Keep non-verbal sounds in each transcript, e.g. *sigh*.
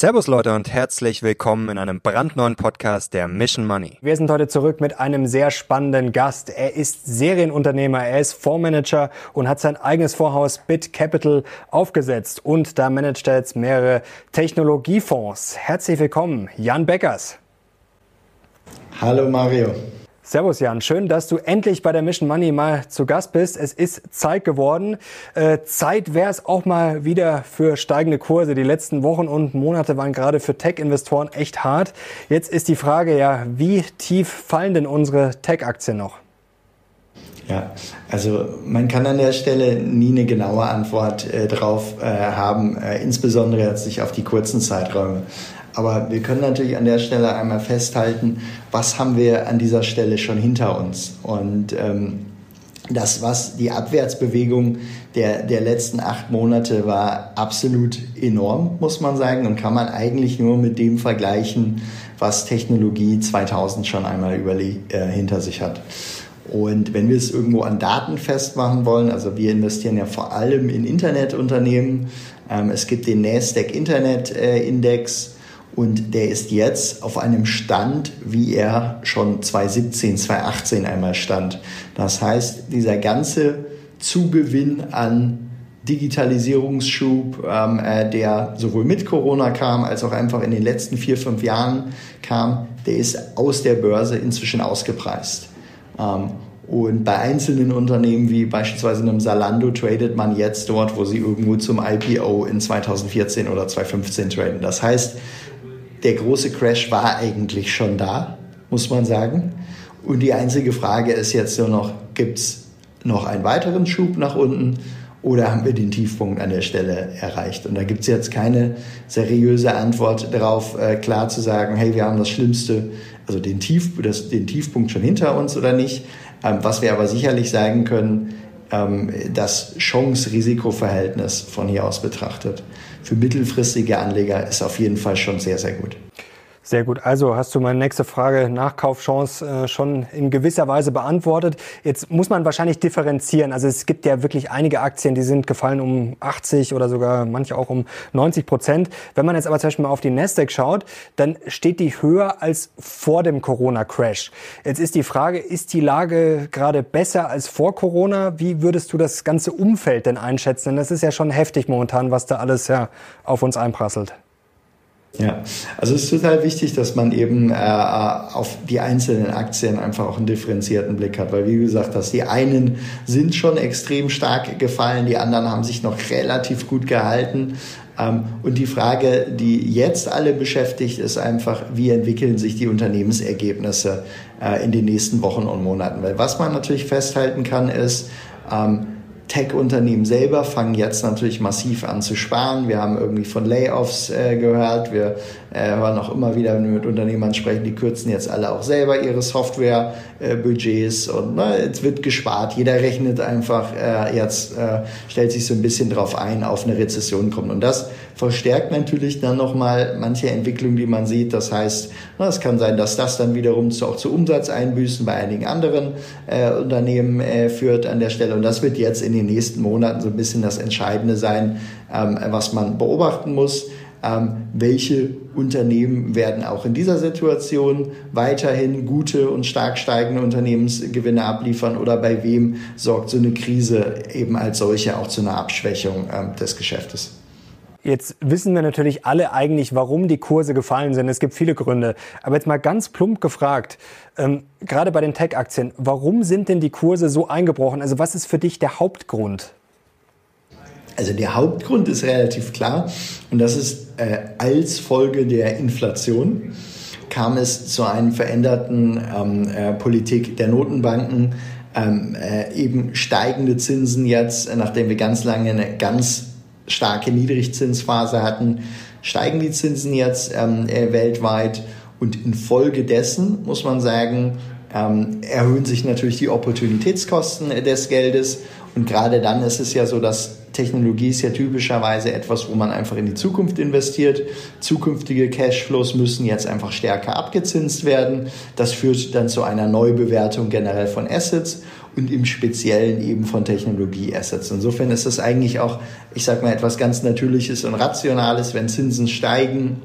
Servus Leute und herzlich willkommen in einem brandneuen Podcast der Mission Money. Wir sind heute zurück mit einem sehr spannenden Gast. Er ist Serienunternehmer, er ist Fondsmanager und hat sein eigenes Vorhaus Bit Capital aufgesetzt und da managt er jetzt mehrere Technologiefonds. Herzlich willkommen, Jan Beckers. Hallo Mario. Servus Jan, schön, dass du endlich bei der Mission Money mal zu Gast bist. Es ist Zeit geworden. Äh, Zeit wäre es auch mal wieder für steigende Kurse. Die letzten Wochen und Monate waren gerade für Tech-Investoren echt hart. Jetzt ist die Frage ja, wie tief fallen denn unsere Tech-Aktien noch? Ja, also man kann an der Stelle nie eine genaue Antwort äh, drauf äh, haben, äh, insbesondere jetzt nicht auf die kurzen Zeiträume. Aber wir können natürlich an der Stelle einmal festhalten, was haben wir an dieser Stelle schon hinter uns. Und ähm, das, was die Abwärtsbewegung der, der letzten acht Monate war, absolut enorm, muss man sagen, und kann man eigentlich nur mit dem vergleichen, was Technologie 2000 schon einmal überle äh, hinter sich hat. Und wenn wir es irgendwo an Daten festmachen wollen, also wir investieren ja vor allem in Internetunternehmen. Ähm, es gibt den Nasdaq Internet äh, Index und der ist jetzt auf einem Stand, wie er schon 2017, 2018 einmal stand. Das heißt, dieser ganze Zugewinn an Digitalisierungsschub, ähm, äh, der sowohl mit Corona kam, als auch einfach in den letzten vier, fünf Jahren kam, der ist aus der Börse inzwischen ausgepreist. Ähm, und bei einzelnen Unternehmen wie beispielsweise einem Salando tradet man jetzt dort, wo sie irgendwo zum IPO in 2014 oder 2015 traden. Das heißt, der große Crash war eigentlich schon da, muss man sagen. Und die einzige Frage ist jetzt nur noch, gibt es noch einen weiteren Schub nach unten oder haben wir den Tiefpunkt an der Stelle erreicht? Und da gibt es jetzt keine seriöse Antwort darauf, äh, klar zu sagen, hey, wir haben das Schlimmste, also den, Tief, das, den Tiefpunkt schon hinter uns oder nicht. Ähm, was wir aber sicherlich sagen können, ähm, das Chance-Risiko-Verhältnis von hier aus betrachtet für mittelfristige Anleger ist auf jeden Fall schon sehr, sehr gut. Sehr gut. Also hast du meine nächste Frage Nachkaufchance äh, schon in gewisser Weise beantwortet. Jetzt muss man wahrscheinlich differenzieren. Also es gibt ja wirklich einige Aktien, die sind gefallen um 80 oder sogar manche auch um 90 Prozent. Wenn man jetzt aber zum Beispiel mal auf die Nasdaq schaut, dann steht die höher als vor dem Corona-Crash. Jetzt ist die Frage, ist die Lage gerade besser als vor Corona? Wie würdest du das ganze Umfeld denn einschätzen? Denn das ist ja schon heftig momentan, was da alles ja auf uns einprasselt. Ja, also es ist total wichtig, dass man eben äh, auf die einzelnen Aktien einfach auch einen differenzierten Blick hat, weil wie gesagt, dass die einen sind schon extrem stark gefallen, die anderen haben sich noch relativ gut gehalten. Ähm, und die Frage, die jetzt alle beschäftigt, ist einfach, wie entwickeln sich die Unternehmensergebnisse äh, in den nächsten Wochen und Monaten? Weil was man natürlich festhalten kann, ist, ähm, Tech-Unternehmen selber fangen jetzt natürlich massiv an zu sparen. Wir haben irgendwie von Layoffs äh, gehört. Wir äh, hören auch immer wieder, wenn wir mit Unternehmern sprechen, die kürzen jetzt alle auch selber ihre Software-Budgets äh, und ne, jetzt wird gespart. Jeder rechnet einfach äh, jetzt, äh, stellt sich so ein bisschen drauf ein, auf eine Rezession kommt. Und das verstärkt natürlich dann nochmal manche Entwicklungen, die man sieht. Das heißt, na, es kann sein, dass das dann wiederum zu, auch zu Umsatzeinbüßen bei einigen anderen äh, Unternehmen äh, führt an der Stelle. Und das wird jetzt in den nächsten Monaten so ein bisschen das Entscheidende sein, ähm, was man beobachten muss. Ähm, welche Unternehmen werden auch in dieser Situation weiterhin gute und stark steigende Unternehmensgewinne abliefern oder bei wem sorgt so eine Krise eben als solche auch zu einer Abschwächung ähm, des Geschäftes? Jetzt wissen wir natürlich alle eigentlich, warum die Kurse gefallen sind. Es gibt viele Gründe. Aber jetzt mal ganz plump gefragt, ähm, gerade bei den Tech-Aktien, warum sind denn die Kurse so eingebrochen? Also was ist für dich der Hauptgrund? Also der Hauptgrund ist relativ klar und das ist äh, als Folge der Inflation kam es zu einer veränderten ähm, äh, Politik der Notenbanken, ähm, äh, eben steigende Zinsen jetzt, nachdem wir ganz lange eine ganz starke Niedrigzinsphase hatten, steigen die Zinsen jetzt ähm, äh, weltweit und infolgedessen muss man sagen, ähm, erhöhen sich natürlich die Opportunitätskosten des Geldes. Und gerade dann ist es ja so, dass Technologie ist ja typischerweise etwas, wo man einfach in die Zukunft investiert. Zukünftige Cashflows müssen jetzt einfach stärker abgezinst werden. Das führt dann zu einer Neubewertung generell von Assets und im Speziellen eben von Technologie-Assets. Insofern ist das eigentlich auch, ich sage mal, etwas ganz Natürliches und Rationales, wenn Zinsen steigen,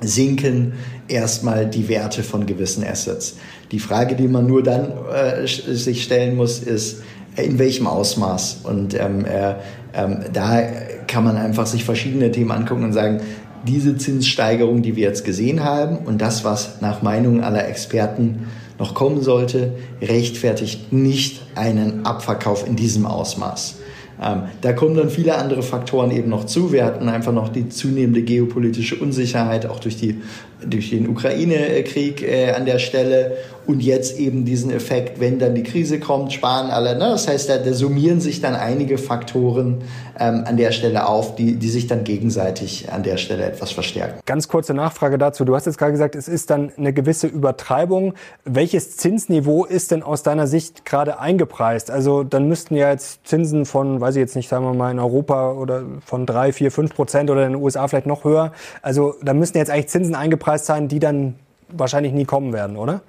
sinken erstmal die Werte von gewissen Assets. Die Frage, die man nur dann äh, sich stellen muss, ist, in welchem Ausmaß? Und ähm, äh, ähm, da kann man einfach sich verschiedene Themen angucken und sagen, diese Zinssteigerung, die wir jetzt gesehen haben und das, was nach Meinung aller Experten noch kommen sollte, rechtfertigt nicht einen Abverkauf in diesem Ausmaß. Ähm, da kommen dann viele andere Faktoren eben noch zu. Wir hatten einfach noch die zunehmende geopolitische Unsicherheit, auch durch, die, durch den Ukraine-Krieg äh, an der Stelle. Und jetzt eben diesen Effekt, wenn dann die Krise kommt, sparen alle. Ne? Das heißt, da, da summieren sich dann einige Faktoren ähm, an der Stelle auf, die, die sich dann gegenseitig an der Stelle etwas verstärken. Ganz kurze Nachfrage dazu. Du hast jetzt gerade gesagt, es ist dann eine gewisse Übertreibung. Welches Zinsniveau ist denn aus deiner Sicht gerade eingepreist? Also dann müssten ja jetzt Zinsen von, weiß ich jetzt nicht, sagen wir mal in Europa oder von drei, vier, fünf Prozent oder in den USA vielleicht noch höher. Also da müssten jetzt eigentlich Zinsen eingepreist sein, die dann wahrscheinlich nie kommen werden, oder?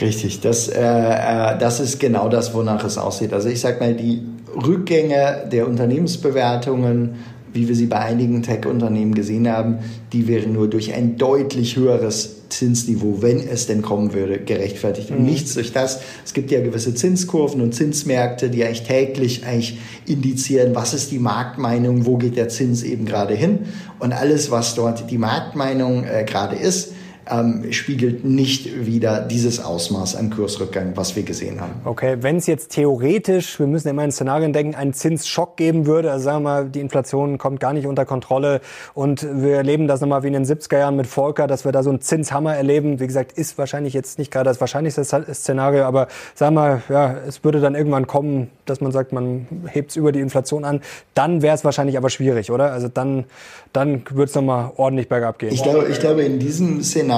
Richtig, das, äh, äh, das ist genau das, wonach es aussieht. Also ich sage mal, die Rückgänge der Unternehmensbewertungen, wie wir sie bei einigen Tech-Unternehmen gesehen haben, die wären nur durch ein deutlich höheres Zinsniveau, wenn es denn kommen würde, gerechtfertigt. Und mhm. nichts durch das. Es gibt ja gewisse Zinskurven und Zinsmärkte, die eigentlich täglich eigentlich indizieren, was ist die Marktmeinung, wo geht der Zins eben gerade hin. Und alles, was dort die Marktmeinung äh, gerade ist, ähm, spiegelt nicht wieder dieses Ausmaß an Kursrückgang, was wir gesehen haben. Okay, wenn es jetzt theoretisch, wir müssen immer in Szenarien denken, einen Zinsschock geben würde, also sagen wir mal, die Inflation kommt gar nicht unter Kontrolle und wir erleben das nochmal wie in den 70er Jahren mit Volker, dass wir da so einen Zinshammer erleben. Wie gesagt, ist wahrscheinlich jetzt nicht gerade das wahrscheinlichste Szenario, aber sagen wir mal, ja, es würde dann irgendwann kommen, dass man sagt, man hebt es über die Inflation an, dann wäre es wahrscheinlich aber schwierig, oder? Also dann, dann würde es nochmal ordentlich bergab gehen. Ich glaube, ich glaube, in diesem Szenario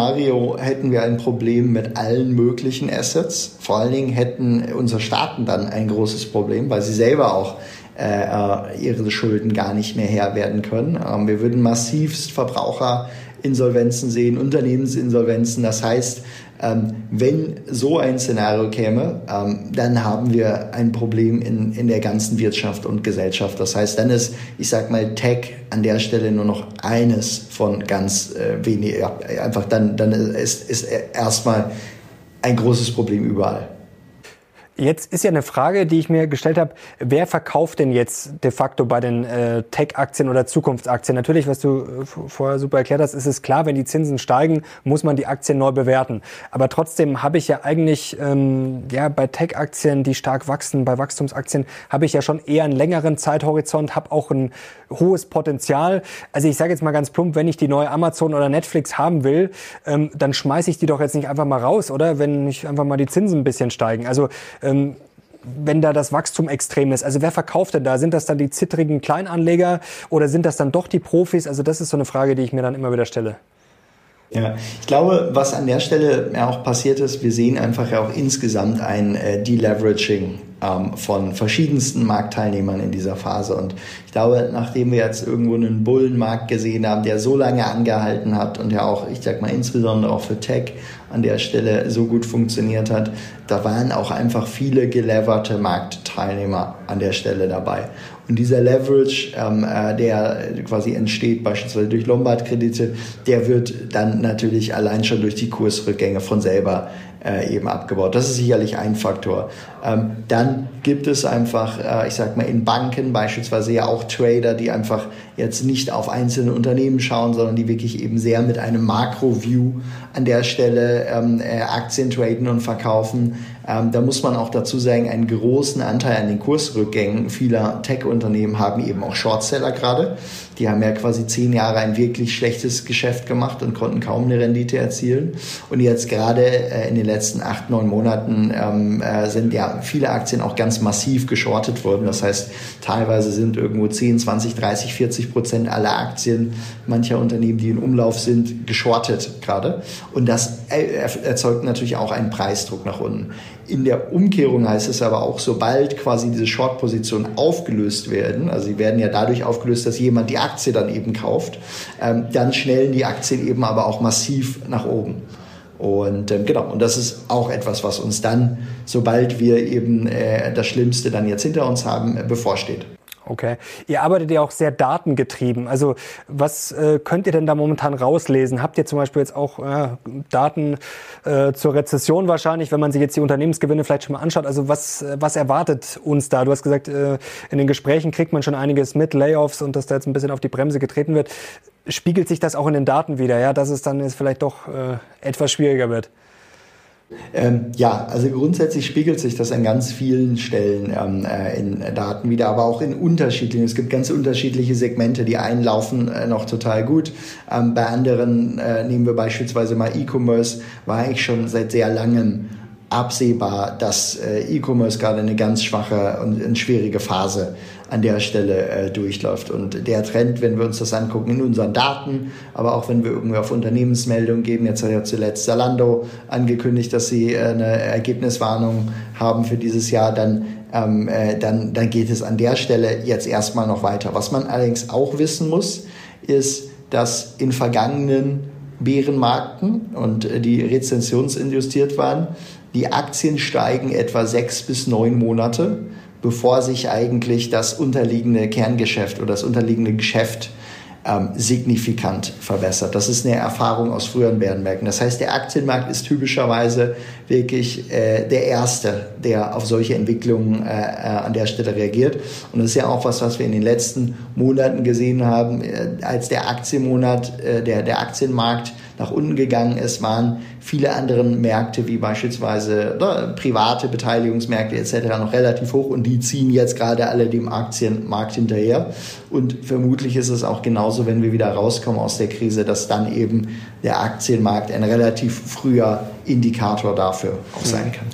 hätten wir ein Problem mit allen möglichen Assets. Vor allen Dingen hätten unsere Staaten dann ein großes Problem, weil sie selber auch äh, ihre Schulden gar nicht mehr Herr werden können. Ähm, wir würden massivst Verbraucherinsolvenzen sehen, Unternehmensinsolvenzen. Das heißt, ähm, wenn so ein Szenario käme, ähm, dann haben wir ein Problem in, in der ganzen Wirtschaft und Gesellschaft. Das heißt, dann ist, ich sag mal, Tech an der Stelle nur noch eines von ganz äh, wenig, ja, einfach dann, dann ist, ist erstmal ein großes Problem überall. Jetzt ist ja eine Frage, die ich mir gestellt habe, wer verkauft denn jetzt de facto bei den äh, Tech-Aktien oder Zukunftsaktien? Natürlich, was du äh, vorher super erklärt hast, ist es klar, wenn die Zinsen steigen, muss man die Aktien neu bewerten. Aber trotzdem habe ich ja eigentlich ähm, ja bei Tech-Aktien, die stark wachsen, bei Wachstumsaktien habe ich ja schon eher einen längeren Zeithorizont, habe auch ein hohes Potenzial. Also ich sage jetzt mal ganz plump, wenn ich die neue Amazon oder Netflix haben will, ähm, dann schmeiße ich die doch jetzt nicht einfach mal raus, oder? Wenn nicht einfach mal die Zinsen ein bisschen steigen. Also ähm, wenn da das Wachstum extrem ist. Also wer verkauft denn da? Sind das dann die zittrigen Kleinanleger oder sind das dann doch die Profis? Also das ist so eine Frage, die ich mir dann immer wieder stelle. Ja, ich glaube, was an der Stelle ja auch passiert ist, wir sehen einfach ja auch insgesamt ein äh, Deleveraging ähm, von verschiedensten Marktteilnehmern in dieser Phase. Und ich glaube, nachdem wir jetzt irgendwo einen Bullenmarkt gesehen haben, der so lange angehalten hat und ja auch, ich sag mal, insbesondere auch für Tech an der Stelle so gut funktioniert hat, da waren auch einfach viele geleverte Marktteilnehmer an der Stelle dabei. Und dieser Leverage, ähm, äh, der quasi entsteht, beispielsweise durch Lombard-Kredite, der wird dann natürlich allein schon durch die Kursrückgänge von selber äh, eben abgebaut. Das ist sicherlich ein Faktor. Ähm, dann gibt es einfach, äh, ich sag mal, in Banken beispielsweise ja auch Trader, die einfach jetzt nicht auf einzelne Unternehmen schauen, sondern die wirklich eben sehr mit einem Makro-View an der Stelle ähm, äh, Aktien traden und verkaufen. Ähm, da muss man auch dazu sagen, einen großen Anteil an den Kursrückgängen vieler Tech-Unternehmen haben eben auch Shortseller gerade. Die haben ja quasi zehn Jahre ein wirklich schlechtes Geschäft gemacht und konnten kaum eine Rendite erzielen. Und jetzt gerade äh, in den letzten acht, neun Monaten ähm, äh, sind ja viele Aktien auch ganz massiv geschortet worden. Das heißt, teilweise sind irgendwo 10, 20, 30, 40 Prozent aller Aktien mancher Unternehmen, die in Umlauf sind, geschortet gerade. Und das erzeugt natürlich auch einen Preisdruck nach unten. In der Umkehrung heißt es aber auch, sobald quasi diese Short-Positionen aufgelöst werden, also sie werden ja dadurch aufgelöst, dass jemand die Aktie dann eben kauft, ähm, dann schnellen die Aktien eben aber auch massiv nach oben. Und ähm, genau, und das ist auch etwas, was uns dann, sobald wir eben äh, das Schlimmste dann jetzt hinter uns haben, äh, bevorsteht. Okay. Ihr arbeitet ja auch sehr datengetrieben. Also was äh, könnt ihr denn da momentan rauslesen? Habt ihr zum Beispiel jetzt auch äh, Daten äh, zur Rezession wahrscheinlich, wenn man sich jetzt die Unternehmensgewinne vielleicht schon mal anschaut? Also was, äh, was erwartet uns da? Du hast gesagt, äh, in den Gesprächen kriegt man schon einiges mit, Layoffs und dass da jetzt ein bisschen auf die Bremse getreten wird. Spiegelt sich das auch in den Daten wieder, ja, dass es dann jetzt vielleicht doch äh, etwas schwieriger wird? Ähm, ja, also grundsätzlich spiegelt sich das an ganz vielen Stellen ähm, äh, in Daten wieder, aber auch in unterschiedlichen. Es gibt ganz unterschiedliche Segmente. Die einen laufen äh, noch total gut. Ähm, bei anderen äh, nehmen wir beispielsweise mal E-Commerce, war eigentlich schon seit sehr langem absehbar, dass äh, E-Commerce gerade eine ganz schwache und eine schwierige Phase an der Stelle äh, durchläuft. Und der Trend, wenn wir uns das angucken in unseren Daten, aber auch wenn wir irgendwie auf Unternehmensmeldungen geben, jetzt hat ja zuletzt Zalando angekündigt, dass sie äh, eine Ergebniswarnung haben für dieses Jahr, dann, ähm, äh, dann, dann geht es an der Stelle jetzt erstmal noch weiter. Was man allerdings auch wissen muss, ist, dass in vergangenen Bärenmarkten und äh, die rezensionsinjustiert waren, die Aktien steigen etwa sechs bis neun Monate bevor sich eigentlich das unterliegende Kerngeschäft oder das unterliegende Geschäft ähm, signifikant verbessert. Das ist eine Erfahrung aus früheren Bärenmärkten. Das heißt, der Aktienmarkt ist typischerweise wirklich äh, der Erste, der auf solche Entwicklungen äh, äh, an der Stelle reagiert. Und das ist ja auch was, was wir in den letzten Monaten gesehen haben, äh, als der Aktienmonat, äh, der, der Aktienmarkt nach unten gegangen ist, waren viele andere Märkte wie beispielsweise oder, private Beteiligungsmärkte etc. noch relativ hoch und die ziehen jetzt gerade alle dem Aktienmarkt hinterher. Und vermutlich ist es auch genauso, wenn wir wieder rauskommen aus der Krise, dass dann eben der Aktienmarkt ein relativ früher Indikator dafür auch sein kann.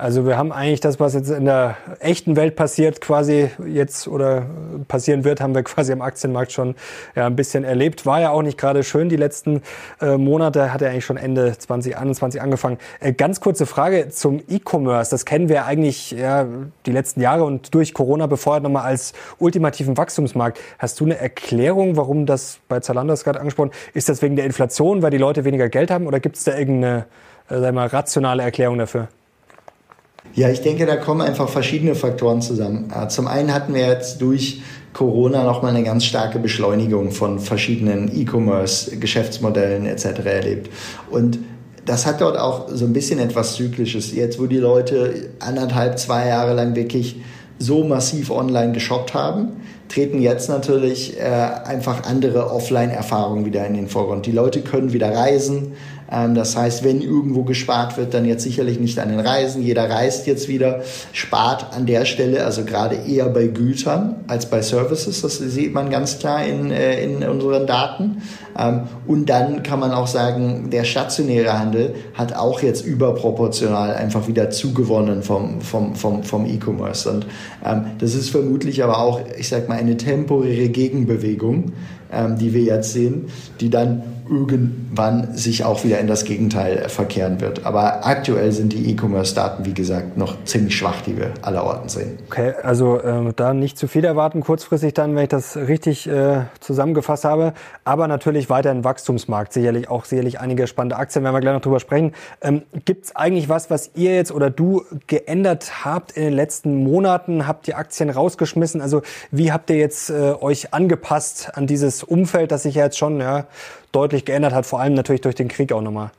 Also wir haben eigentlich das, was jetzt in der echten Welt passiert, quasi jetzt oder passieren wird, haben wir *laughs* quasi am Aktienmarkt schon ja, ein bisschen erlebt. War ja auch nicht gerade schön die letzten äh, Monate, hat ja eigentlich schon Ende 2021 angefangen. Äh, ganz kurze Frage zum E-Commerce. Das kennen wir eigentlich ja, die letzten Jahre und durch Corona befeuert nochmal als ultimativen Wachstumsmarkt. Hast du eine Erklärung, warum das bei Zalando gerade angesprochen? Ist das wegen der Inflation, weil die Leute weniger Geld haben oder gibt es da irgendeine äh, mal, rationale Erklärung dafür? Ja, ich denke, da kommen einfach verschiedene Faktoren zusammen. Zum einen hatten wir jetzt durch Corona nochmal eine ganz starke Beschleunigung von verschiedenen E-Commerce-Geschäftsmodellen etc. erlebt. Und das hat dort auch so ein bisschen etwas Zyklisches. Jetzt, wo die Leute anderthalb, zwei Jahre lang wirklich so massiv online geshoppt haben, treten jetzt natürlich äh, einfach andere Offline-Erfahrungen wieder in den Vorgrund. Die Leute können wieder reisen, das heißt, wenn irgendwo gespart wird, dann jetzt sicherlich nicht an den Reisen. Jeder reist jetzt wieder, spart an der Stelle, also gerade eher bei Gütern als bei Services. Das sieht man ganz klar in, äh, in unseren Daten. Ähm, und dann kann man auch sagen, der stationäre Handel hat auch jetzt überproportional einfach wieder zugewonnen vom, vom, vom, vom E-Commerce. Und ähm, das ist vermutlich aber auch, ich sag mal, eine temporäre Gegenbewegung, die wir jetzt sehen, die dann irgendwann sich auch wieder in das Gegenteil verkehren wird. Aber aktuell sind die E-Commerce-Daten, wie gesagt, noch ziemlich schwach, die wir allerorten sehen. Okay, also äh, da nicht zu viel erwarten, kurzfristig dann, wenn ich das richtig äh, zusammengefasst habe. Aber natürlich weiter ein Wachstumsmarkt, sicherlich auch sicherlich einige spannende Aktien, werden wir gleich noch drüber sprechen. Ähm, Gibt es eigentlich was, was ihr jetzt oder du geändert habt in den letzten Monaten? Habt ihr Aktien rausgeschmissen? Also wie habt ihr jetzt äh, euch angepasst an dieses Umfeld, das sich ja jetzt schon ja, deutlich geändert hat, vor allem natürlich durch den Krieg auch nochmal.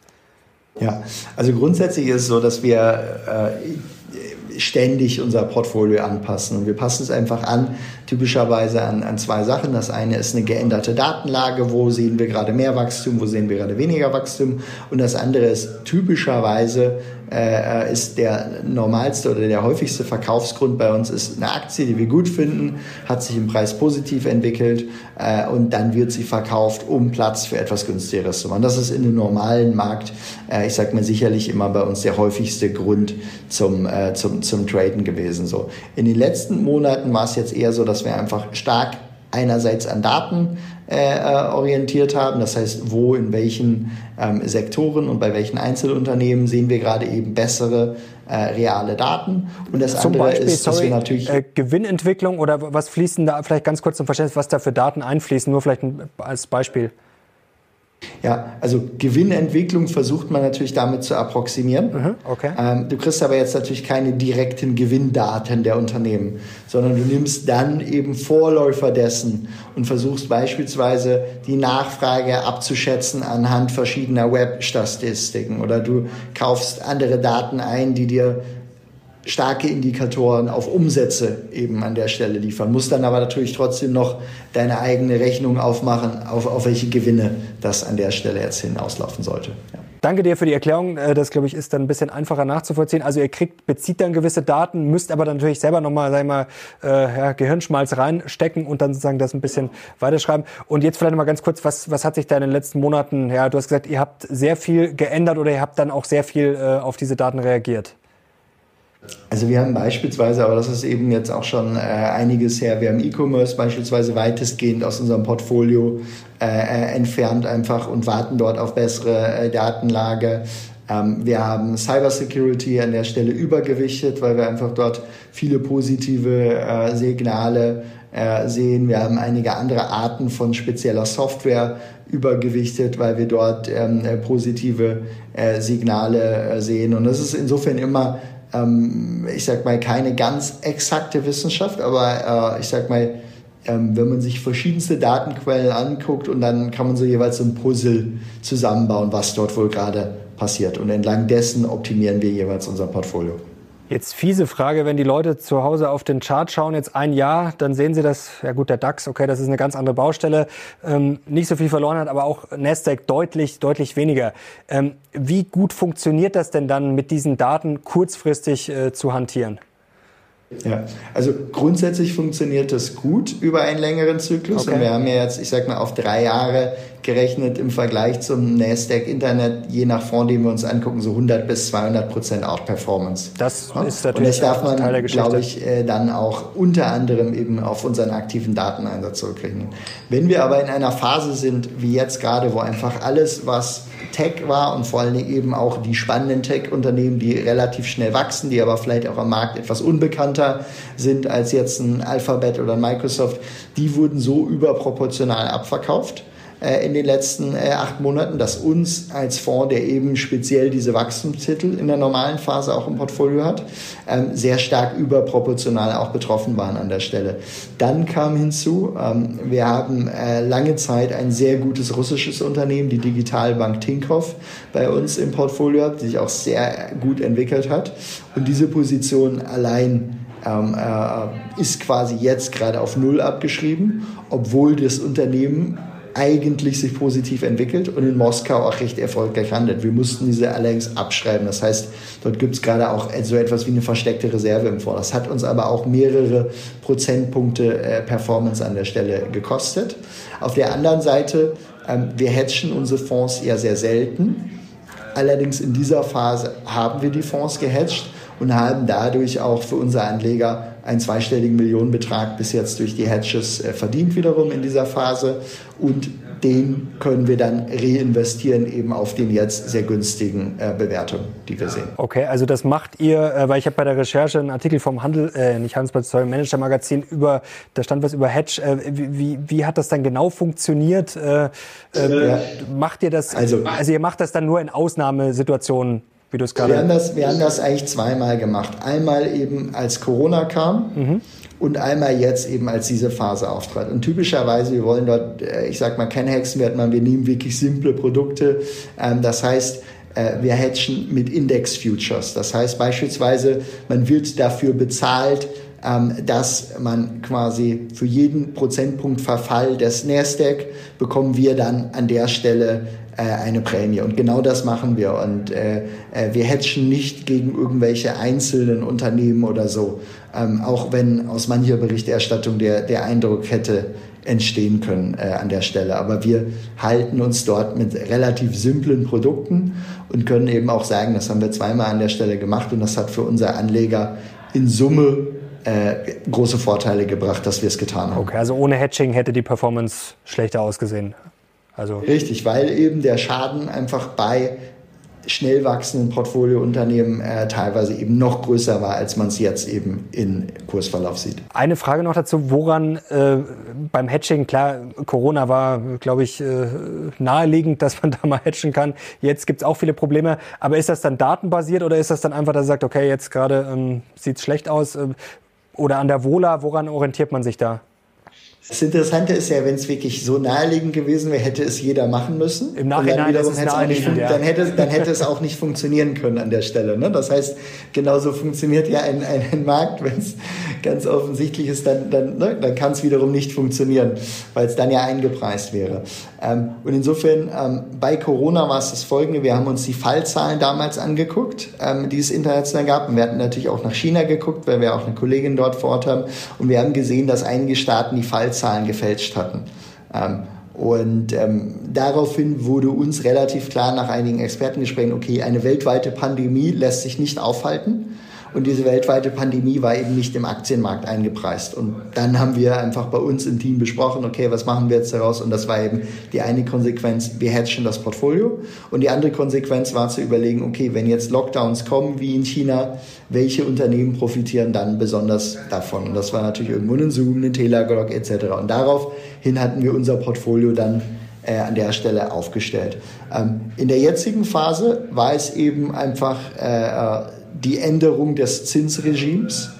Ja, also grundsätzlich ist es so, dass wir äh, ständig unser Portfolio anpassen. Und wir passen es einfach an, typischerweise an, an zwei Sachen. Das eine ist eine geänderte Datenlage, wo sehen wir gerade mehr Wachstum, wo sehen wir gerade weniger Wachstum. Und das andere ist typischerweise äh, ist der normalste oder der häufigste Verkaufsgrund bei uns ist eine Aktie, die wir gut finden, hat sich im Preis positiv entwickelt äh, und dann wird sie verkauft, um Platz für etwas günstigeres zu machen. Das ist in einem normalen Markt, äh, ich sag mal sicherlich immer bei uns der häufigste Grund zum, äh, zum, zum Traden gewesen. So. In den letzten Monaten war es jetzt eher so, dass wir einfach stark einerseits an Daten äh, äh, orientiert haben. Das heißt, wo in welchen ähm, Sektoren und bei welchen Einzelunternehmen sehen wir gerade eben bessere äh, reale Daten. Und das Zum andere Beispiel, ist, sorry, dass wir natürlich äh, Gewinnentwicklung oder was fließen da vielleicht ganz kurz zum Verständnis, was da für Daten einfließen, nur vielleicht als Beispiel. Ja, also Gewinnentwicklung versucht man natürlich damit zu approximieren. Mhm, okay. Ähm, du kriegst aber jetzt natürlich keine direkten Gewinndaten der Unternehmen, sondern du nimmst dann eben Vorläufer dessen und versuchst beispielsweise die Nachfrage abzuschätzen anhand verschiedener Webstatistiken oder du kaufst andere Daten ein, die dir starke Indikatoren auf Umsätze eben an der Stelle liefern. Muss dann aber natürlich trotzdem noch deine eigene Rechnung aufmachen, auf, auf welche Gewinne das an der Stelle jetzt hinauslaufen sollte. Ja. Danke dir für die Erklärung. Äh, das, glaube ich, ist dann ein bisschen einfacher nachzuvollziehen. Also ihr kriegt, bezieht dann gewisse Daten, müsst aber dann natürlich selber nochmal, sag ich mal, äh, ja, Gehirnschmalz reinstecken und dann sozusagen das ein bisschen weiterschreiben. Und jetzt vielleicht nochmal ganz kurz, was, was hat sich da in den letzten Monaten, ja, du hast gesagt, ihr habt sehr viel geändert oder ihr habt dann auch sehr viel äh, auf diese Daten reagiert. Also wir haben beispielsweise, aber das ist eben jetzt auch schon äh, einiges her, wir haben E-Commerce beispielsweise weitestgehend aus unserem Portfolio äh, äh, entfernt einfach und warten dort auf bessere äh, Datenlage. Ähm, wir haben Cybersecurity an der Stelle übergewichtet, weil wir einfach dort viele positive äh, Signale äh, sehen. Wir haben einige andere Arten von spezieller Software übergewichtet, weil wir dort ähm, positive Signale sehen. Und das ist insofern immer ähm, ich sag mal, keine ganz exakte Wissenschaft, aber äh, ich sag mal, ähm, wenn man sich verschiedenste Datenquellen anguckt und dann kann man so jeweils so ein Puzzle zusammenbauen, was dort wohl gerade passiert. Und entlang dessen optimieren wir jeweils unser Portfolio. Jetzt fiese Frage, wenn die Leute zu Hause auf den Chart schauen, jetzt ein Jahr, dann sehen sie das, ja gut, der DAX, okay, das ist eine ganz andere Baustelle, ähm, nicht so viel verloren hat, aber auch Nasdaq deutlich, deutlich weniger. Ähm, wie gut funktioniert das denn dann mit diesen Daten kurzfristig äh, zu hantieren? Ja, also grundsätzlich funktioniert das gut über einen längeren Zyklus. Okay. Und wir haben ja jetzt, ich sag mal, auf drei Jahre gerechnet im Vergleich zum Nasdaq Internet, je nach Fonds, den wir uns angucken, so 100 bis 200 Prozent Outperformance. Das ja? ist natürlich Und das darf man, glaube ich, äh, dann auch unter anderem eben auf unseren aktiven Dateneinsatz zurückrechnen. Wenn wir aber in einer Phase sind, wie jetzt gerade, wo einfach alles, was Tech war und vor allen Dingen eben auch die spannenden Tech-Unternehmen, die relativ schnell wachsen, die aber vielleicht auch am Markt etwas unbekannter sind als jetzt ein Alphabet oder ein Microsoft, die wurden so überproportional abverkauft in den letzten äh, acht Monaten, dass uns als Fonds, der eben speziell diese Wachstumstitel in der normalen Phase auch im Portfolio hat, ähm, sehr stark überproportional auch betroffen waren an der Stelle. Dann kam hinzu, ähm, wir haben äh, lange Zeit ein sehr gutes russisches Unternehmen, die Digitalbank Tinkoff, bei uns im Portfolio die sich auch sehr gut entwickelt hat. Und diese Position allein ähm, äh, ist quasi jetzt gerade auf Null abgeschrieben, obwohl das Unternehmen eigentlich sich positiv entwickelt und in Moskau auch recht erfolgreich handelt. Wir mussten diese allerdings abschreiben. Das heißt, dort gibt es gerade auch so etwas wie eine versteckte Reserve im Fonds. Das hat uns aber auch mehrere Prozentpunkte äh, Performance an der Stelle gekostet. Auf der anderen Seite, ähm, wir hedgen unsere Fonds ja sehr selten. Allerdings in dieser Phase haben wir die Fonds gehedged und haben dadurch auch für unsere Anleger einen zweistelligen Millionenbetrag bis jetzt durch die Hedges äh, verdient wiederum in dieser Phase und den können wir dann reinvestieren eben auf den jetzt sehr günstigen äh, Bewertungen, die wir sehen. Okay, also das macht ihr, äh, weil ich habe bei der Recherche einen Artikel vom Handel, äh, nicht Handelsblatt, sondern Manager Magazin über, da stand was über Hedge. Äh, wie, wie hat das dann genau funktioniert? Äh, äh, ja. Macht ihr das, also, also ihr macht das dann nur in Ausnahmesituationen wie du es gerade. Wir haben das, wir haben das eigentlich zweimal gemacht. Einmal eben als Corona kam mhm. und einmal jetzt eben als diese Phase auftrat. Und typischerweise, wir wollen dort, äh, ich sag mal, kein Hexenwert machen, wir nehmen wirklich simple Produkte. Ähm, das heißt, äh, wir hedgen mit Index Futures. Das heißt beispielsweise, man wird dafür bezahlt, ähm, dass man quasi für jeden Prozentpunkt Verfall des Nasdaq bekommen wir dann an der Stelle äh, eine Prämie. Und genau das machen wir. Und äh, äh, wir hatchen nicht gegen irgendwelche einzelnen Unternehmen oder so. Ähm, auch wenn aus mancher Berichterstattung der, der Eindruck hätte entstehen können äh, an der Stelle. Aber wir halten uns dort mit relativ simplen Produkten und können eben auch sagen, das haben wir zweimal an der Stelle gemacht und das hat für unsere Anleger in Summe äh, große Vorteile gebracht, dass wir es getan haben. Okay, also ohne Hedging hätte die Performance schlechter ausgesehen. Also Richtig, weil eben der Schaden einfach bei schnell wachsenden Portfoliounternehmen äh, teilweise eben noch größer war, als man es jetzt eben in Kursverlauf sieht. Eine Frage noch dazu, woran äh, beim Hedging, klar, Corona war, glaube ich, äh, naheliegend, dass man *laughs* da mal hedgen kann. Jetzt gibt es auch viele Probleme, aber ist das dann datenbasiert oder ist das dann einfach, dass er sagt, okay, jetzt gerade ähm, sieht es schlecht aus? Äh, oder an der Wohler, woran orientiert man sich da? Das Interessante ist ja, wenn es wirklich so naheliegend gewesen wäre, hätte es jeder machen müssen. Im Nachhinein ist es naheliegend, ja. dann, hätte, dann hätte es auch nicht funktionieren können an der Stelle. Ne? Das heißt, genauso funktioniert ja ein, ein, ein Markt, wenn es ganz offensichtlich ist, dann, dann, ne? dann kann es wiederum nicht funktionieren, weil es dann ja eingepreist wäre. Ähm, und insofern, ähm, bei Corona war es das Folgende, wir haben uns die Fallzahlen damals angeguckt, ähm, die es international gab. Und wir hatten natürlich auch nach China geguckt, weil wir auch eine Kollegin dort vor Ort haben. Und wir haben gesehen, dass einige Staaten die Fallzahlen Fallzahlen gefälscht hatten. Ähm, und ähm, daraufhin wurde uns relativ klar nach einigen Expertengesprächen, okay, eine weltweite Pandemie lässt sich nicht aufhalten. Und diese weltweite Pandemie war eben nicht im Aktienmarkt eingepreist. Und dann haben wir einfach bei uns im Team besprochen, okay, was machen wir jetzt daraus? Und das war eben die eine Konsequenz, wir hatchen das Portfolio. Und die andere Konsequenz war zu überlegen, okay, wenn jetzt Lockdowns kommen, wie in China, welche Unternehmen profitieren dann besonders davon? Und das war natürlich irgendwo ein Zoom, ein Telaglog etc. Und daraufhin hatten wir unser Portfolio dann äh, an der Stelle aufgestellt. Ähm, in der jetzigen Phase war es eben einfach äh, die Änderung des Zinsregimes,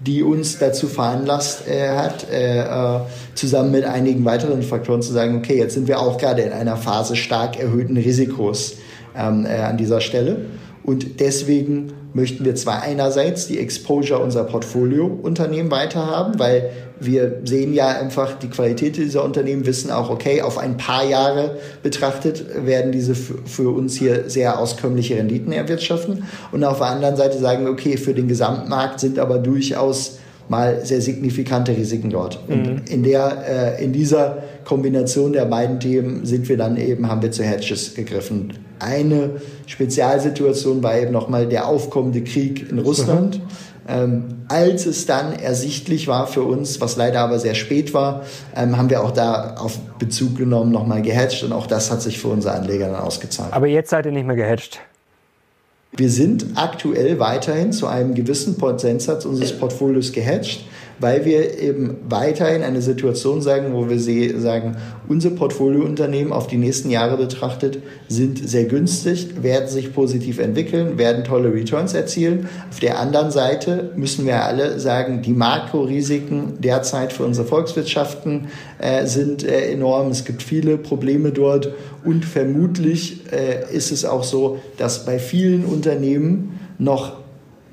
die uns dazu veranlasst äh, hat, äh, äh, zusammen mit einigen weiteren Faktoren zu sagen, okay, jetzt sind wir auch gerade in einer Phase stark erhöhten Risikos ähm, äh, an dieser Stelle. Und deswegen möchten wir zwar einerseits die Exposure unserer Portfoliounternehmen weiterhaben, weil wir sehen ja einfach die Qualität dieser Unternehmen, wissen auch, okay, auf ein paar Jahre betrachtet werden diese für uns hier sehr auskömmliche Renditen erwirtschaften. Und auf der anderen Seite sagen wir, okay, für den Gesamtmarkt sind aber durchaus mal sehr signifikante Risiken dort. Und mhm. in der, äh, in dieser Kombination der beiden Themen sind wir dann eben, haben wir zu Hedges gegriffen. Eine Spezialsituation war eben nochmal der aufkommende Krieg in Russland. Mhm. Ähm, als es dann ersichtlich war für uns, was leider aber sehr spät war, ähm, haben wir auch da auf Bezug genommen, nochmal gehatcht und auch das hat sich für unsere Anleger dann ausgezahlt. Aber jetzt seid ihr nicht mehr gehatcht? Wir sind aktuell weiterhin zu einem gewissen Prozentsatz unseres Portfolios gehatcht weil wir eben weiterhin eine Situation sagen, wo wir sagen, unsere Portfoliounternehmen auf die nächsten Jahre betrachtet sind sehr günstig, werden sich positiv entwickeln, werden tolle Returns erzielen. Auf der anderen Seite müssen wir alle sagen, die Makrorisiken derzeit für unsere Volkswirtschaften äh, sind äh, enorm. Es gibt viele Probleme dort und vermutlich äh, ist es auch so, dass bei vielen Unternehmen noch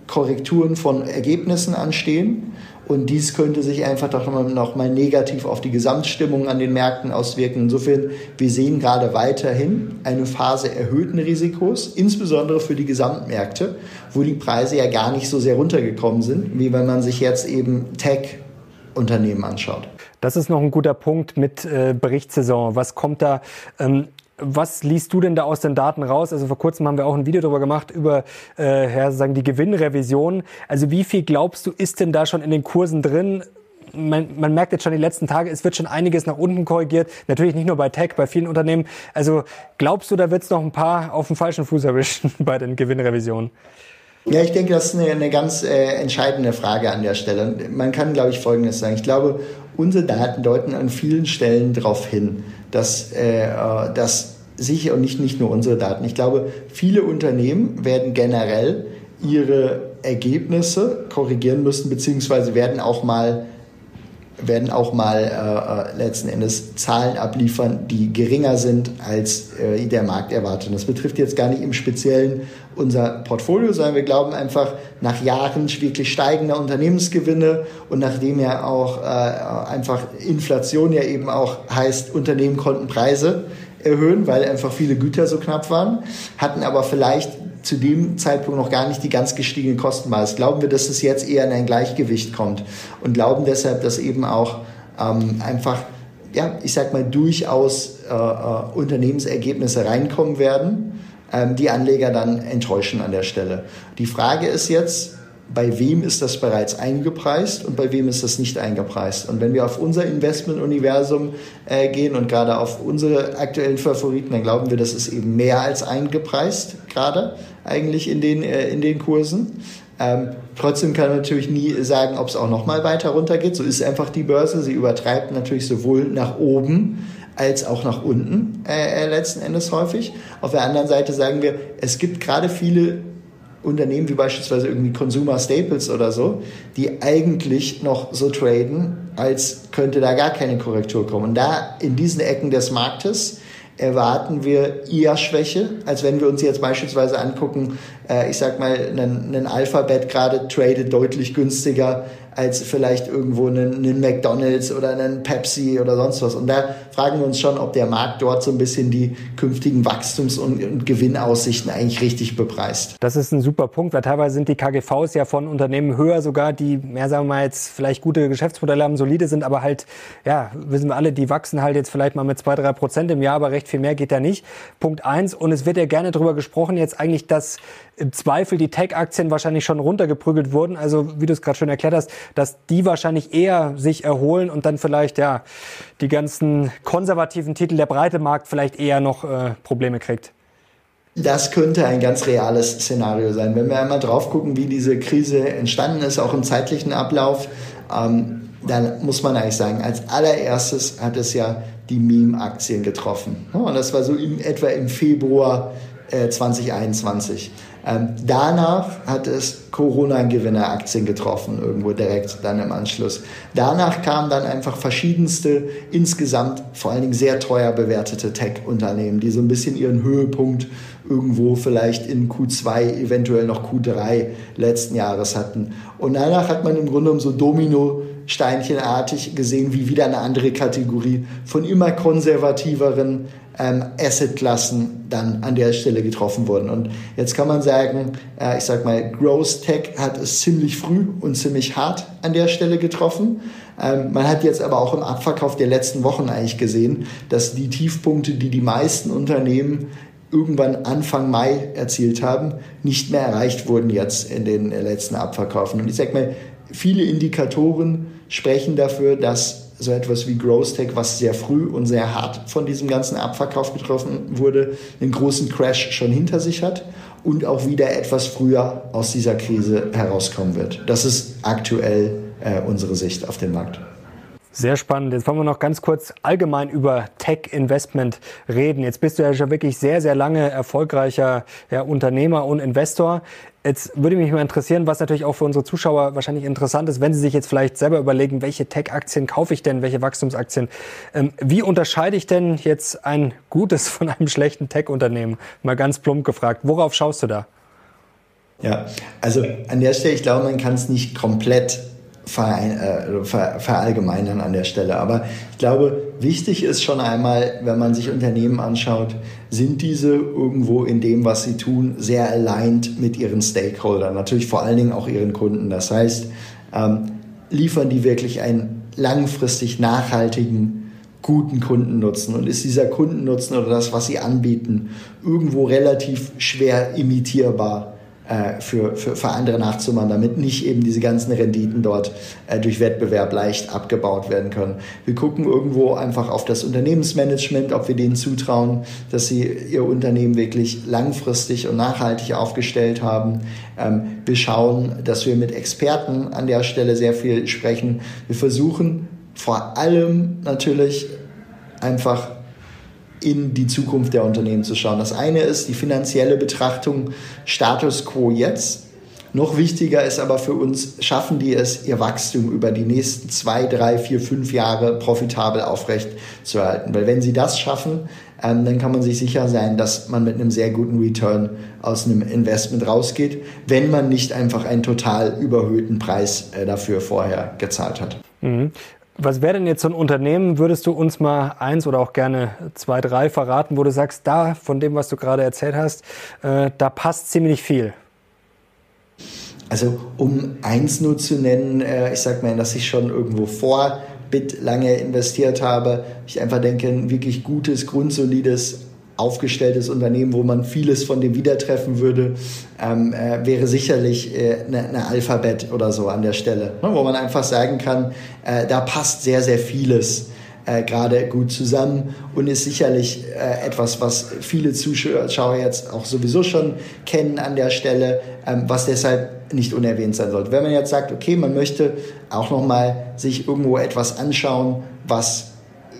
Korrekturen von Ergebnissen anstehen und dies könnte sich einfach doch noch mal negativ auf die Gesamtstimmung an den Märkten auswirken. Insofern, wir sehen gerade weiterhin eine Phase erhöhten Risikos, insbesondere für die Gesamtmärkte, wo die Preise ja gar nicht so sehr runtergekommen sind, wie wenn man sich jetzt eben Tech-Unternehmen anschaut. Das ist noch ein guter Punkt mit äh, Berichtssaison. Was kommt da? Ähm was liest du denn da aus den Daten raus? Also vor kurzem haben wir auch ein Video darüber gemacht, über äh, ja, sagen die Gewinnrevision. Also wie viel glaubst du, ist denn da schon in den Kursen drin? Man, man merkt jetzt schon die letzten Tage, es wird schon einiges nach unten korrigiert. Natürlich nicht nur bei Tech, bei vielen Unternehmen. Also glaubst du, da wird es noch ein paar auf dem falschen Fuß erwischen *laughs* bei den Gewinnrevisionen? Ja, ich denke, das ist eine, eine ganz äh, entscheidende Frage an der Stelle. Man kann, glaube ich, Folgendes sagen. Ich glaube, unsere Daten deuten an vielen Stellen darauf hin, dass, äh, äh, dass sicher und nicht, nicht nur unsere Daten. Ich glaube, viele Unternehmen werden generell ihre Ergebnisse korrigieren müssen, beziehungsweise werden auch mal werden auch mal äh, äh, letzten Endes Zahlen abliefern, die geringer sind als äh, der Markt erwartet. Das betrifft jetzt gar nicht im Speziellen unser Portfolio, sondern wir glauben einfach nach Jahren wirklich steigender Unternehmensgewinne und nachdem ja auch äh, einfach Inflation ja eben auch heißt, Unternehmen konnten Preise erhöhen, weil einfach viele Güter so knapp waren, hatten aber vielleicht zu dem Zeitpunkt noch gar nicht die ganz gestiegenen Kostenbasis. Glauben wir, dass es jetzt eher in ein Gleichgewicht kommt und glauben deshalb, dass eben auch ähm, einfach, ja, ich sag mal, durchaus äh, äh, Unternehmensergebnisse reinkommen werden, ähm, die Anleger dann enttäuschen an der Stelle. Die Frage ist jetzt, bei wem ist das bereits eingepreist und bei wem ist das nicht eingepreist. Und wenn wir auf unser Investmentuniversum äh, gehen und gerade auf unsere aktuellen Favoriten, dann glauben wir, das ist eben mehr als eingepreist, gerade eigentlich in den, äh, in den Kursen. Ähm, trotzdem kann man natürlich nie sagen, ob es auch noch mal weiter runtergeht. So ist einfach die Börse. Sie übertreibt natürlich sowohl nach oben als auch nach unten äh, äh letzten Endes häufig. Auf der anderen Seite sagen wir, es gibt gerade viele Unternehmen wie beispielsweise irgendwie Consumer Staples oder so, die eigentlich noch so traden, als könnte da gar keine Korrektur kommen. Und da in diesen Ecken des Marktes erwarten wir eher Schwäche, als wenn wir uns jetzt beispielsweise angucken, äh, ich sag mal, ein Alphabet gerade tradet deutlich günstiger als vielleicht irgendwo einen, einen McDonalds oder einen Pepsi oder sonst was. Und da fragen wir uns schon, ob der Markt dort so ein bisschen die künftigen Wachstums- und, und Gewinnaussichten eigentlich richtig bepreist. Das ist ein super Punkt, weil teilweise sind die KGVs ja von Unternehmen höher sogar, die mehr, sagen wir mal, jetzt vielleicht gute Geschäftsmodelle haben, solide sind, aber halt, ja, wissen wir alle, die wachsen halt jetzt vielleicht mal mit zwei, drei Prozent im Jahr, aber recht viel mehr geht da nicht. Punkt eins. Und es wird ja gerne darüber gesprochen, jetzt eigentlich, dass im Zweifel die Tech-Aktien wahrscheinlich schon runtergeprügelt wurden. Also, wie du es gerade schon erklärt hast, dass die wahrscheinlich eher sich erholen und dann vielleicht ja die ganzen konservativen Titel der breite Markt vielleicht eher noch äh, Probleme kriegt. Das könnte ein ganz reales Szenario sein. Wenn wir einmal drauf gucken, wie diese Krise entstanden ist, auch im zeitlichen Ablauf, ähm, dann muss man eigentlich sagen, als allererstes hat es ja die Meme-Aktien getroffen. Und das war so in, etwa im Februar äh, 2021. Ähm, danach hat es Corona-Gewinner-Aktien getroffen, irgendwo direkt dann im Anschluss. Danach kamen dann einfach verschiedenste, insgesamt vor allen Dingen sehr teuer bewertete Tech-Unternehmen, die so ein bisschen ihren Höhepunkt irgendwo vielleicht in Q2, eventuell noch Q3 letzten Jahres hatten. Und danach hat man im Grunde genommen so Domino steinchenartig gesehen, wie wieder eine andere Kategorie von immer konservativeren ähm, Assetklassen dann an der Stelle getroffen wurden. Und jetzt kann man sagen, äh, ich sag mal, Growth Tech hat es ziemlich früh und ziemlich hart an der Stelle getroffen. Ähm, man hat jetzt aber auch im Abverkauf der letzten Wochen eigentlich gesehen, dass die Tiefpunkte, die die meisten Unternehmen irgendwann Anfang Mai erzielt haben, nicht mehr erreicht wurden jetzt in den letzten Abverkaufen. Und ich sag mal, viele Indikatoren sprechen dafür, dass so etwas wie Growth Tech, was sehr früh und sehr hart von diesem ganzen Abverkauf getroffen wurde, einen großen Crash schon hinter sich hat und auch wieder etwas früher aus dieser Krise herauskommen wird. Das ist aktuell äh, unsere Sicht auf den Markt. Sehr spannend. Jetzt wollen wir noch ganz kurz allgemein über Tech-Investment reden. Jetzt bist du ja schon wirklich sehr, sehr lange erfolgreicher ja, Unternehmer und Investor. Jetzt würde mich mal interessieren, was natürlich auch für unsere Zuschauer wahrscheinlich interessant ist, wenn sie sich jetzt vielleicht selber überlegen, welche Tech-Aktien kaufe ich denn, welche Wachstumsaktien. Ähm, wie unterscheide ich denn jetzt ein gutes *laughs* von einem schlechten Tech-Unternehmen? Mal ganz plump gefragt. Worauf schaust du da? Ja, also an der Stelle, ich glaube, man kann es nicht komplett verein, äh, ver, verallgemeinern an der Stelle. Aber ich glaube, wichtig ist schon einmal, wenn man sich Unternehmen anschaut, sind diese irgendwo in dem, was sie tun, sehr aligned mit ihren Stakeholdern, natürlich vor allen Dingen auch ihren Kunden. Das heißt, ähm, liefern die wirklich einen langfristig nachhaltigen, guten Kundennutzen und ist dieser Kundennutzen oder das, was sie anbieten, irgendwo relativ schwer imitierbar äh, für, für, für andere nachzumachen, damit nicht eben diese ganzen Renditen dort äh, durch Wettbewerb leicht abgebaut werden können. Wir gucken irgendwo einfach auf das Unternehmensmanagement, ob wir denen zutrauen, dass sie ihr Unternehmen wirklich langfristig und nachhaltig aufgestellt haben. Ähm, wir schauen, dass wir mit Experten an der Stelle sehr viel sprechen. Wir versuchen vor allem natürlich einfach in die Zukunft der Unternehmen zu schauen. Das eine ist die finanzielle Betrachtung Status quo jetzt. Noch wichtiger ist aber für uns, schaffen die es, ihr Wachstum über die nächsten zwei, drei, vier, fünf Jahre profitabel aufrecht zu erhalten. Weil wenn sie das schaffen, ähm, dann kann man sich sicher sein, dass man mit einem sehr guten Return aus einem Investment rausgeht, wenn man nicht einfach einen total überhöhten Preis äh, dafür vorher gezahlt hat. Mhm. Was wäre denn jetzt so ein Unternehmen, würdest du uns mal eins oder auch gerne zwei, drei verraten, wo du sagst, da, von dem, was du gerade erzählt hast, äh, da passt ziemlich viel? Also um eins nur zu nennen, äh, ich sag mal, dass ich schon irgendwo vor Bit lange investiert habe, ich einfach denke, ein wirklich gutes, grundsolides aufgestelltes Unternehmen, wo man vieles von dem wieder treffen würde, ähm, äh, wäre sicherlich äh, eine, eine Alphabet oder so an der Stelle, ne? wo man einfach sagen kann, äh, da passt sehr, sehr vieles äh, gerade gut zusammen und ist sicherlich äh, etwas, was viele Zuschauer jetzt auch sowieso schon kennen an der Stelle, ähm, was deshalb nicht unerwähnt sein sollte. Wenn man jetzt sagt, okay, man möchte auch nochmal sich irgendwo etwas anschauen, was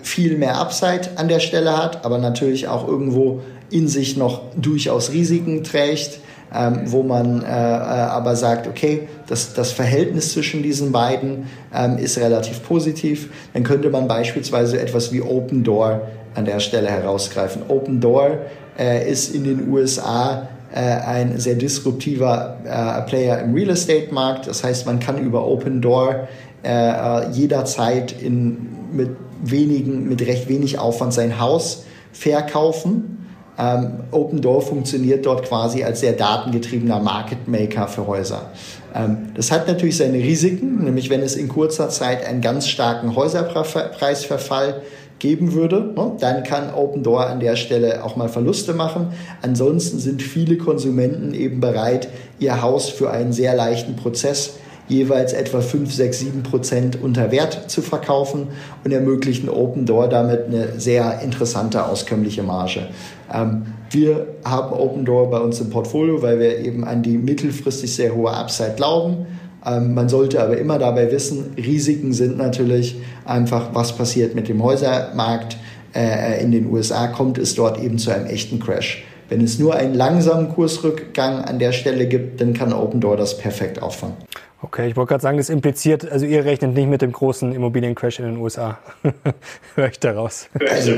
viel mehr Upside an der Stelle hat, aber natürlich auch irgendwo in sich noch durchaus Risiken trägt, ähm, wo man äh, äh, aber sagt, okay, das, das Verhältnis zwischen diesen beiden ähm, ist relativ positiv, dann könnte man beispielsweise etwas wie Open Door an der Stelle herausgreifen. Open Door äh, ist in den USA äh, ein sehr disruptiver äh, Player im Real Estate Markt. Das heißt, man kann über Open Door äh, jederzeit in, mit wenigen, mit recht wenig Aufwand sein Haus verkaufen. Ähm, Open Door funktioniert dort quasi als sehr datengetriebener Market Maker für Häuser. Ähm, das hat natürlich seine Risiken, nämlich wenn es in kurzer Zeit einen ganz starken Häuserpreisverfall geben würde, ne, dann kann Open Door an der Stelle auch mal Verluste machen. Ansonsten sind viele Konsumenten eben bereit, ihr Haus für einen sehr leichten Prozess jeweils etwa 5, 6, 7 Prozent unter Wert zu verkaufen und ermöglichen Open Door damit eine sehr interessante, auskömmliche Marge. Ähm, wir haben Open Door bei uns im Portfolio, weil wir eben an die mittelfristig sehr hohe Upside glauben. Ähm, man sollte aber immer dabei wissen, Risiken sind natürlich einfach, was passiert mit dem Häusermarkt. Äh, in den USA kommt es dort eben zu einem echten Crash. Wenn es nur einen langsamen Kursrückgang an der Stelle gibt, dann kann Open Door das perfekt auffangen. Okay, ich wollte gerade sagen, das impliziert, also ihr rechnet nicht mit dem großen Immobiliencrash in den USA. *laughs* Höre ich daraus. Also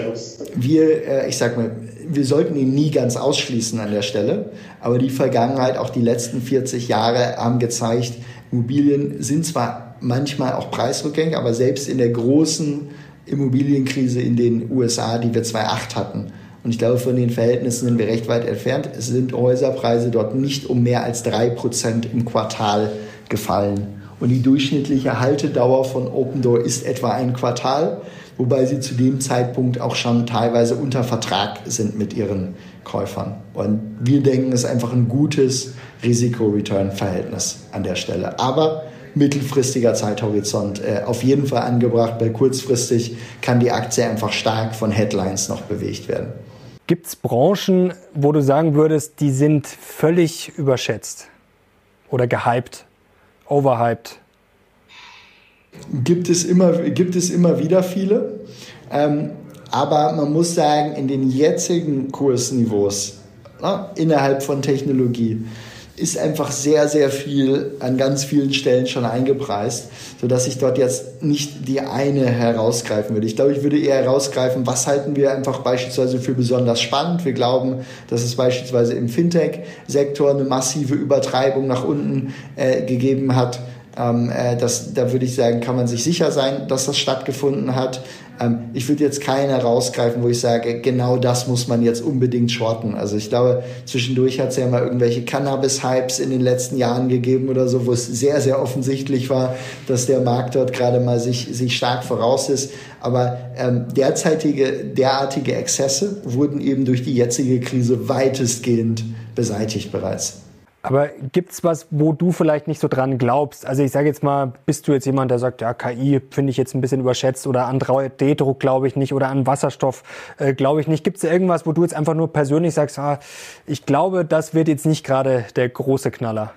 wir, äh, ich sag mal, wir sollten ihn nie ganz ausschließen an der Stelle, aber die Vergangenheit, auch die letzten 40 Jahre haben gezeigt, Immobilien sind zwar manchmal auch preisrückgängig, aber selbst in der großen Immobilienkrise in den USA, die wir 2008 hatten, und ich glaube, von den Verhältnissen sind wir recht weit entfernt. Sind Häuserpreise dort nicht um mehr als drei Prozent im Quartal gefallen. Und die durchschnittliche Haltedauer von Open Door ist etwa ein Quartal, wobei sie zu dem Zeitpunkt auch schon teilweise unter Vertrag sind mit ihren Käufern. Und wir denken, es ist einfach ein gutes Risiko-Return-Verhältnis an der Stelle. Aber mittelfristiger Zeithorizont äh, auf jeden Fall angebracht, weil kurzfristig kann die Aktie einfach stark von Headlines noch bewegt werden. Gibt es Branchen, wo du sagen würdest, die sind völlig überschätzt oder gehypt? Overhyped? Gibt es immer, gibt es immer wieder viele. Ähm, aber man muss sagen, in den jetzigen Kursniveaus na, innerhalb von Technologie ist einfach sehr, sehr viel an ganz vielen Stellen schon eingepreist, sodass ich dort jetzt nicht die eine herausgreifen würde. Ich glaube, ich würde eher herausgreifen, was halten wir einfach beispielsweise für besonders spannend. Wir glauben, dass es beispielsweise im Fintech-Sektor eine massive Übertreibung nach unten äh, gegeben hat. Ähm, äh, das, da würde ich sagen, kann man sich sicher sein, dass das stattgefunden hat. Ähm, ich würde jetzt keine rausgreifen, wo ich sage, genau das muss man jetzt unbedingt shorten. Also ich glaube, zwischendurch hat es ja mal irgendwelche Cannabis-Hypes in den letzten Jahren gegeben oder so, wo es sehr, sehr offensichtlich war, dass der Markt dort gerade mal sich, sich stark voraus ist. Aber ähm, derzeitige, derartige Exzesse wurden eben durch die jetzige Krise weitestgehend beseitigt bereits. Aber gibt's was, wo du vielleicht nicht so dran glaubst? Also ich sage jetzt mal, bist du jetzt jemand, der sagt, ja, KI finde ich jetzt ein bisschen überschätzt oder an 3D-Druck glaube ich nicht oder an Wasserstoff äh, glaube ich nicht. Gibt's da irgendwas, wo du jetzt einfach nur persönlich sagst, ah, ich glaube, das wird jetzt nicht gerade der große Knaller?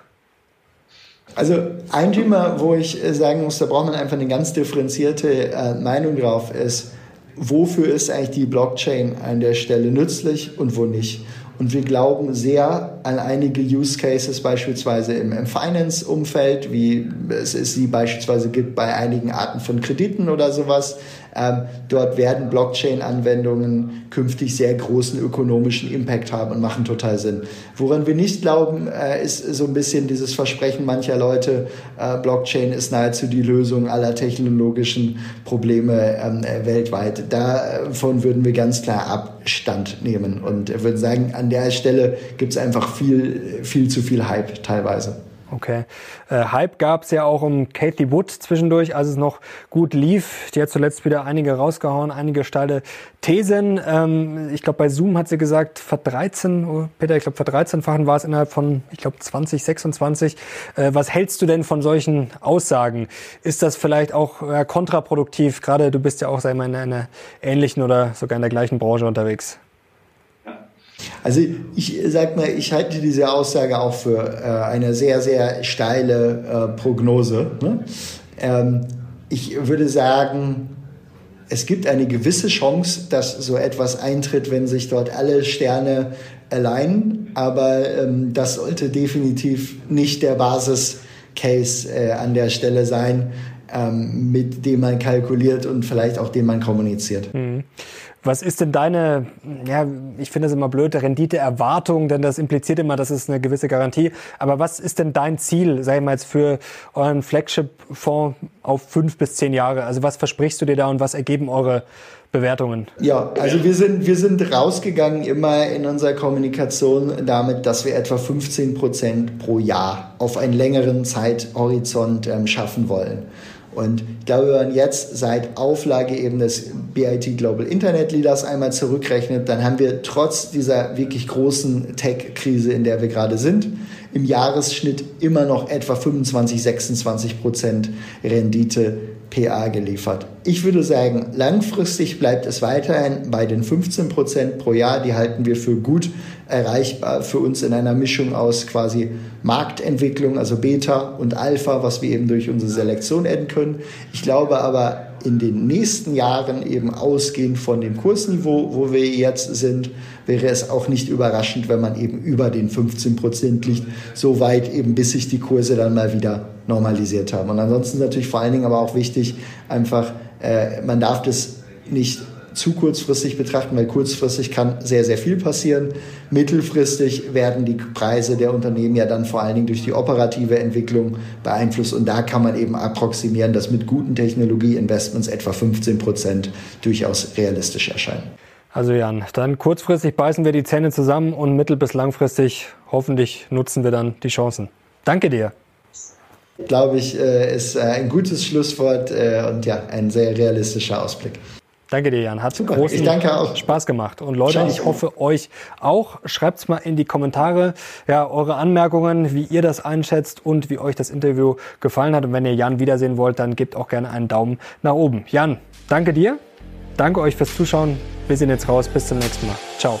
Also ein Thema, wo ich äh, sagen muss, da braucht man einfach eine ganz differenzierte äh, Meinung drauf, ist, wofür ist eigentlich die Blockchain an der Stelle nützlich und wo nicht. Und wir glauben sehr an einige Use Cases beispielsweise im, im Finance-Umfeld, wie es, es sie beispielsweise gibt bei einigen Arten von Krediten oder sowas. Ähm, dort werden Blockchain-Anwendungen künftig sehr großen ökonomischen Impact haben und machen total Sinn. Woran wir nicht glauben, äh, ist so ein bisschen dieses Versprechen mancher Leute, äh, Blockchain ist nahezu die Lösung aller technologischen Probleme ähm, äh, weltweit. Davon würden wir ganz klar Abstand nehmen und würden sagen, an der Stelle gibt es einfach viel, viel zu viel Hype teilweise. Okay. Äh, Hype gab es ja auch um Kathy Wood zwischendurch, als es noch gut lief. Die hat zuletzt wieder einige rausgehauen, einige steile Thesen. Ähm, ich glaube, bei Zoom hat sie gesagt, verdreizen, oh, Peter, ich glaube, verdreizenfachen war es innerhalb von, ich glaube, 2026. Äh, was hältst du denn von solchen Aussagen? Ist das vielleicht auch äh, kontraproduktiv? Gerade du bist ja auch, sag ich mal, in einer ähnlichen oder sogar in der gleichen Branche unterwegs. Also ich sag mal, ich halte diese Aussage auch für äh, eine sehr, sehr steile äh, Prognose. Ne? Ähm, ich würde sagen, es gibt eine gewisse Chance, dass so etwas eintritt, wenn sich dort alle Sterne allein, aber ähm, das sollte definitiv nicht der Basis-Case äh, an der Stelle sein, ähm, mit dem man kalkuliert und vielleicht auch dem man kommuniziert. Mhm. Was ist denn deine, ja, ich finde es immer blöd, Renditeerwartung, denn das impliziert immer, das ist eine gewisse Garantie. Aber was ist denn dein Ziel, sag ich mal jetzt, für euren Flagship-Fonds auf fünf bis zehn Jahre? Also was versprichst du dir da und was ergeben eure Bewertungen? Ja, also wir sind, wir sind rausgegangen immer in unserer Kommunikation damit, dass wir etwa 15 Prozent pro Jahr auf einen längeren Zeithorizont ähm, schaffen wollen. Und ich glaube, wenn man jetzt seit Auflage eben des BIT Global Internet Leaders einmal zurückrechnet, dann haben wir trotz dieser wirklich großen Tech-Krise, in der wir gerade sind, im Jahresschnitt immer noch etwa 25, 26 Prozent Rendite PA geliefert. Ich würde sagen, langfristig bleibt es weiterhin bei den 15 Prozent pro Jahr. Die halten wir für gut erreichbar für uns in einer Mischung aus quasi Marktentwicklung, also Beta und Alpha, was wir eben durch unsere Selektion adden können. Ich glaube aber, in den nächsten Jahren eben ausgehend von dem Kursniveau, wo wir jetzt sind, wäre es auch nicht überraschend, wenn man eben über den 15 Prozent liegt, so weit eben, bis sich die Kurse dann mal wieder normalisiert haben. Und ansonsten ist natürlich vor allen Dingen aber auch wichtig, einfach, äh, man darf das nicht zu kurzfristig betrachten, weil kurzfristig kann sehr, sehr viel passieren. Mittelfristig werden die Preise der Unternehmen ja dann vor allen Dingen durch die operative Entwicklung beeinflusst und da kann man eben approximieren, dass mit guten Technologieinvestments etwa 15 Prozent durchaus realistisch erscheinen. Also Jan, dann kurzfristig beißen wir die Zähne zusammen und mittel- bis langfristig hoffentlich nutzen wir dann die Chancen. Danke dir. Glaube ich, äh, ist äh, ein gutes Schlusswort äh, und ja, ein sehr realistischer Ausblick. Danke dir, Jan. Hat Super. großen Spaß gemacht. Und Leute, Ciao. ich hoffe euch auch. Schreibt's mal in die Kommentare, ja, eure Anmerkungen, wie ihr das einschätzt und wie euch das Interview gefallen hat. Und wenn ihr Jan wiedersehen wollt, dann gebt auch gerne einen Daumen nach oben. Jan, danke dir. Danke euch fürs Zuschauen. Wir sind jetzt raus. Bis zum nächsten Mal. Ciao.